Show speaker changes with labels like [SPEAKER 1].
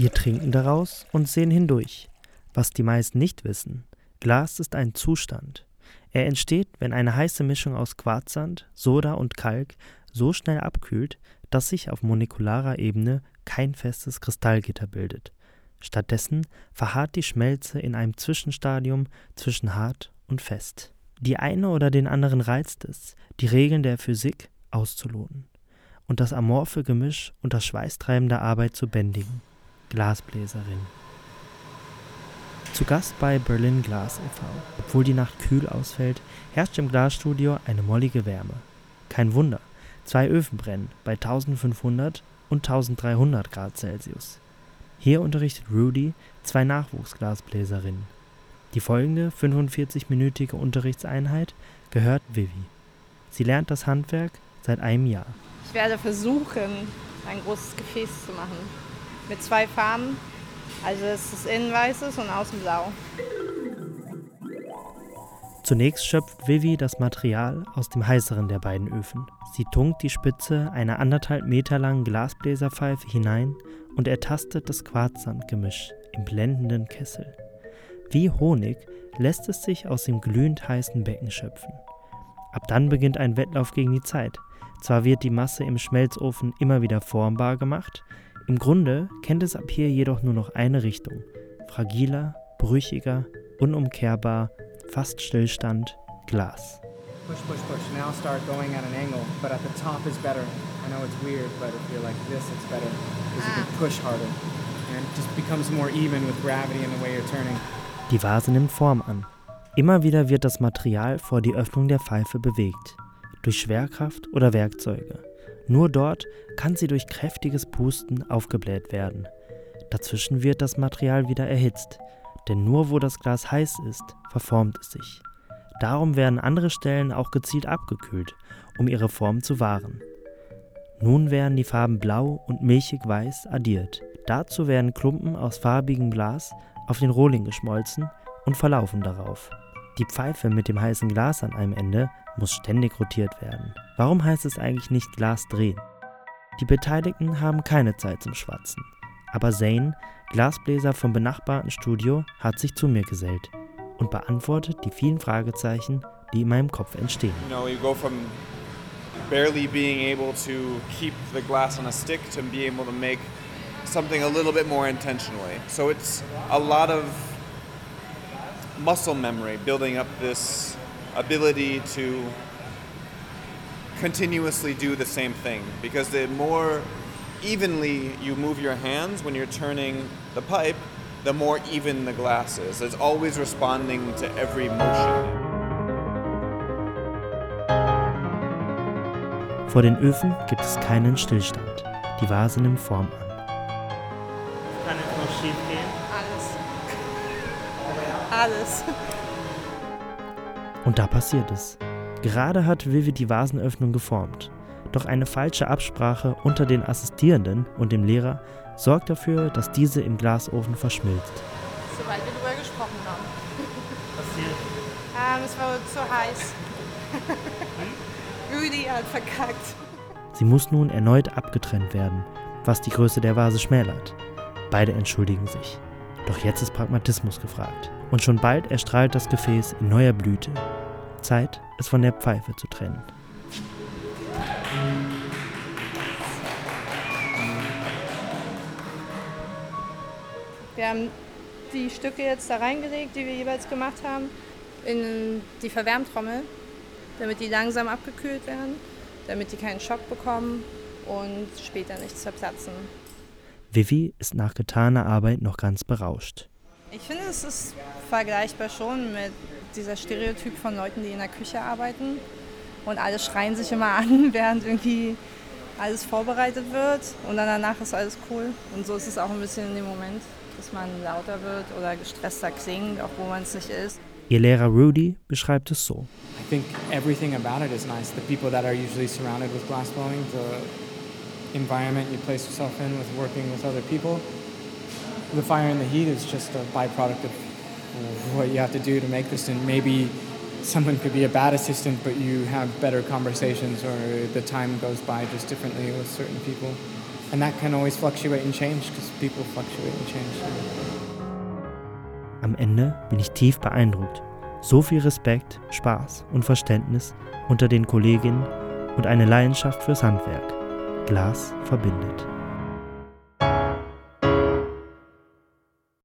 [SPEAKER 1] Wir trinken daraus und sehen hindurch. Was die meisten nicht wissen, Glas ist ein Zustand. Er entsteht, wenn eine heiße Mischung aus Quarzsand, Soda und Kalk so schnell abkühlt, dass sich auf molekularer Ebene kein festes Kristallgitter bildet. Stattdessen verharrt die Schmelze in einem Zwischenstadium zwischen hart und fest. Die eine oder den anderen reizt es, die Regeln der Physik auszuloten und das amorphe Gemisch unter schweißtreibender Arbeit zu bändigen. Glasbläserin. Zu Gast bei Berlin Glas e.V. Obwohl die Nacht kühl ausfällt, herrscht im Glasstudio eine mollige Wärme. Kein Wunder, zwei Öfen brennen bei 1500 und 1300 Grad Celsius. Hier unterrichtet Rudy zwei Nachwuchsglasbläserinnen. Die folgende 45-minütige Unterrichtseinheit gehört Vivi. Sie lernt das Handwerk seit einem Jahr.
[SPEAKER 2] Ich werde versuchen, ein großes Gefäß zu machen. Mit zwei Farben. Also es ist innen weißes und außen blau.
[SPEAKER 1] Zunächst schöpft Vivi das Material aus dem heißeren der beiden Öfen. Sie tunkt die Spitze einer anderthalb Meter langen Glasbläserpfeife hinein und ertastet das Quarzsandgemisch im blendenden Kessel. Wie Honig lässt es sich aus dem glühend heißen Becken schöpfen. Ab dann beginnt ein Wettlauf gegen die Zeit. Zwar wird die Masse im Schmelzofen immer wieder formbar gemacht, im Grunde kennt es ab hier jedoch nur noch eine Richtung. Fragiler, brüchiger, unumkehrbar, fast Stillstand, Glas. Push, push, push. Now start going at an angle, but at the top is better. I know it's weird, but if you're like this, it's better because you can ah. push harder. And it just becomes more even with gravity and the way you're turning. Die Vase nimmt Form an. Immer wieder wird das Material vor die Öffnung der Pfeife bewegt. Durch Schwerkraft oder Werkzeuge. Nur dort kann sie durch kräftiges Pusten aufgebläht werden. Dazwischen wird das Material wieder erhitzt, denn nur wo das Glas heiß ist, verformt es sich. Darum werden andere Stellen auch gezielt abgekühlt, um ihre Form zu wahren. Nun werden die Farben blau und milchig weiß addiert. Dazu werden Klumpen aus farbigem Glas auf den Rohling geschmolzen und verlaufen darauf. Die Pfeife mit dem heißen Glas an einem Ende muss ständig rotiert werden. Warum heißt es eigentlich nicht Glas drehen? Die Beteiligten haben keine Zeit zum Schwatzen. Aber Zane, Glasbläser vom benachbarten Studio, hat sich zu mir gesellt und beantwortet die vielen Fragezeichen, die in meinem Kopf entstehen. You know, you go from barely being able to keep the glass on a stick to be able to make something a little bit more intentionally. So it's a lot of muscle memory, building up this ability to continuously do the same thing. Because the more evenly you move your hands when you're turning the pipe, the more even the glass is. It's always responding to every motion. Vor den Öfen gibt es keinen Stillstand. Die Vase nimmt Form an.
[SPEAKER 2] Kann es noch schief gehen? Alles.
[SPEAKER 1] Und da passiert es. Gerade hat Vivi die Vasenöffnung geformt. Doch eine falsche Absprache unter den Assistierenden und dem Lehrer sorgt dafür, dass diese im Glasofen verschmilzt.
[SPEAKER 2] Soweit wir darüber gesprochen haben.
[SPEAKER 1] Passiert?
[SPEAKER 2] Ähm, es war zu heiß. Rüdi hat verkackt.
[SPEAKER 1] Sie muss nun erneut abgetrennt werden, was die Größe der Vase schmälert. Beide entschuldigen sich. Doch jetzt ist Pragmatismus gefragt. Und schon bald erstrahlt das Gefäß in neuer Blüte. Zeit, es von der Pfeife zu trennen.
[SPEAKER 2] Wir haben die Stücke jetzt da reingelegt, die wir jeweils gemacht haben, in die Verwärmtrommel, damit die langsam abgekühlt werden, damit die keinen Schock bekommen und später nicht zerplatzen.
[SPEAKER 1] Vivi ist nach getaner Arbeit noch ganz berauscht.
[SPEAKER 2] Ich finde, es ist vergleichbar schon mit dieser Stereotyp von Leuten, die in der Küche arbeiten und alle schreien sich immer an, während irgendwie alles vorbereitet wird und dann danach ist alles cool. Und so ist es auch ein bisschen in dem Moment dass man lauter wird oder gestresster klingt, auch wo man es nicht ist.
[SPEAKER 1] Ihr Lehrer Rudy beschreibt es so.
[SPEAKER 3] I think everything about it is nice. The people that are usually surrounded with glass blowing, the environment you place yourself in with working with other people. The fire and the heat is just a byproduct of what you have to do to make this and maybe someone could be a bad assistant but you have better conversations or the time goes by just differently with certain people. And that can always fluctuate and change because people fluctuate and change.
[SPEAKER 1] Am Ende bin ich tief beeindruckt. So viel Respekt, Spaß und Verständnis unter den Kolleginnen und eine Leidenschaft fürs Handwerk. Glas verbindet.